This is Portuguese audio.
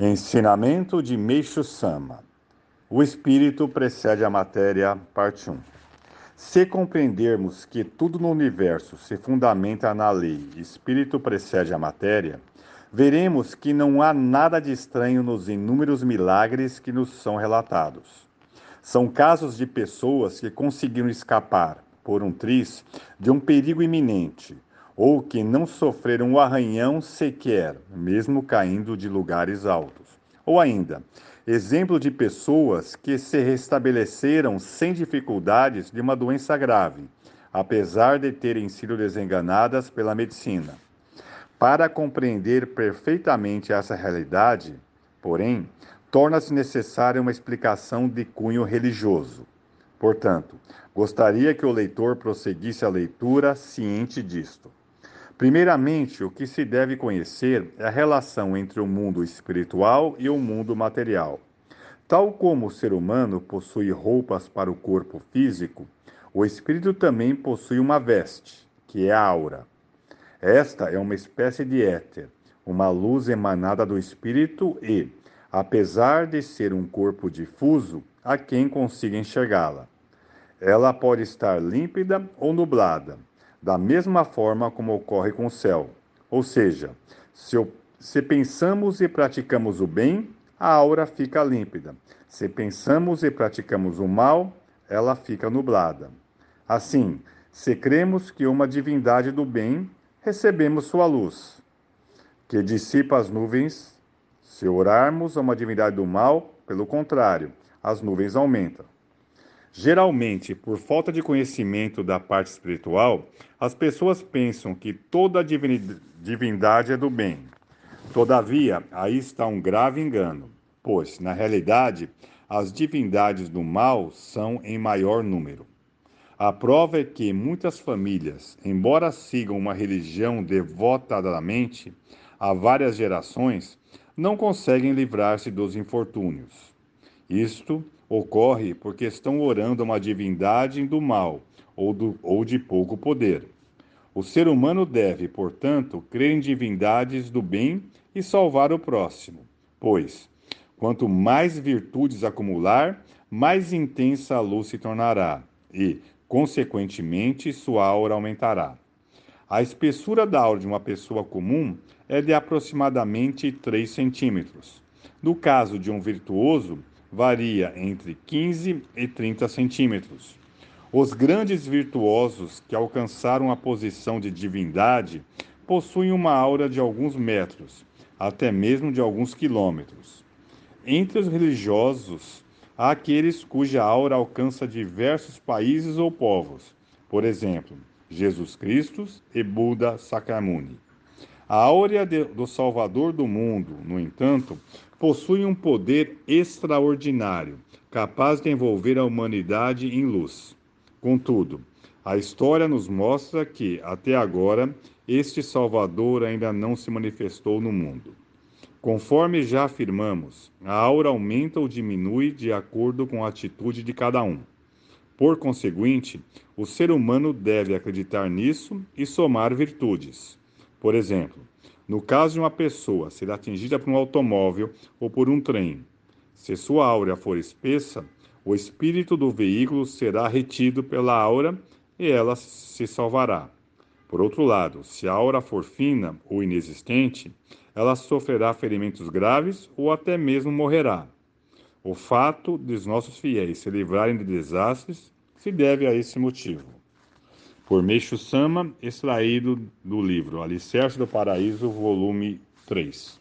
Ensinamento de Meixo Sama. O espírito precede a matéria, parte 1. Se compreendermos que tudo no universo se fundamenta na lei, espírito precede a matéria, veremos que não há nada de estranho nos inúmeros milagres que nos são relatados. São casos de pessoas que conseguiram escapar, por um triz, de um perigo iminente, ou que não sofreram um arranhão sequer, mesmo caindo de lugares altos. Ou ainda, exemplo de pessoas que se restabeleceram sem dificuldades de uma doença grave, apesar de terem sido desenganadas pela medicina. Para compreender perfeitamente essa realidade, porém, torna-se necessária uma explicação de cunho religioso. Portanto, gostaria que o leitor prosseguisse a leitura ciente disto. Primeiramente, o que se deve conhecer é a relação entre o mundo espiritual e o mundo material. Tal como o ser humano possui roupas para o corpo físico, o espírito também possui uma veste, que é a aura. Esta é uma espécie de éter, uma luz emanada do espírito e, apesar de ser um corpo difuso, a quem consiga enxergá-la. Ela pode estar límpida ou nublada, da mesma forma como ocorre com o céu. Ou seja, se, se pensamos e praticamos o bem, a aura fica límpida. Se pensamos e praticamos o mal, ela fica nublada. Assim, se cremos que uma divindade do bem, recebemos sua luz, que dissipa as nuvens. Se orarmos a uma divindade do mal, pelo contrário, as nuvens aumentam. Geralmente, por falta de conhecimento da parte espiritual, as pessoas pensam que toda divindade é do bem. Todavia, aí está um grave engano, pois, na realidade, as divindades do mal são em maior número. A prova é que muitas famílias, embora sigam uma religião devotadamente há várias gerações, não conseguem livrar-se dos infortúnios. Isto ocorre porque estão orando a uma divindade do mal ou, do, ou de pouco poder. O ser humano deve, portanto, crer em divindades do bem e salvar o próximo, pois, quanto mais virtudes acumular, mais intensa a luz se tornará e, consequentemente, sua aura aumentará. A espessura da aura de uma pessoa comum é de aproximadamente 3 centímetros. No caso de um virtuoso, varia entre 15 e 30 centímetros. Os grandes virtuosos que alcançaram a posição de divindade possuem uma aura de alguns metros, até mesmo de alguns quilômetros. Entre os religiosos, há aqueles cuja aura alcança diversos países ou povos, por exemplo, Jesus Cristo e Buda Sakyamuni. A áurea do Salvador do mundo, no entanto, possui um poder extraordinário, capaz de envolver a humanidade em luz. Contudo, a história nos mostra que, até agora, este Salvador ainda não se manifestou no mundo. Conforme já afirmamos, a aura aumenta ou diminui de acordo com a atitude de cada um. Por conseguinte, o ser humano deve acreditar nisso e somar virtudes. Por exemplo, no caso de uma pessoa ser atingida por um automóvel ou por um trem, se sua áurea for espessa, o espírito do veículo será retido pela aura e ela se salvará. Por outro lado, se a aura for fina ou inexistente, ela sofrerá ferimentos graves ou até mesmo morrerá. O fato dos nossos fiéis se livrarem de desastres se deve a esse motivo por Meixo Sama, extraído do livro Alicerce do Paraíso, volume 3.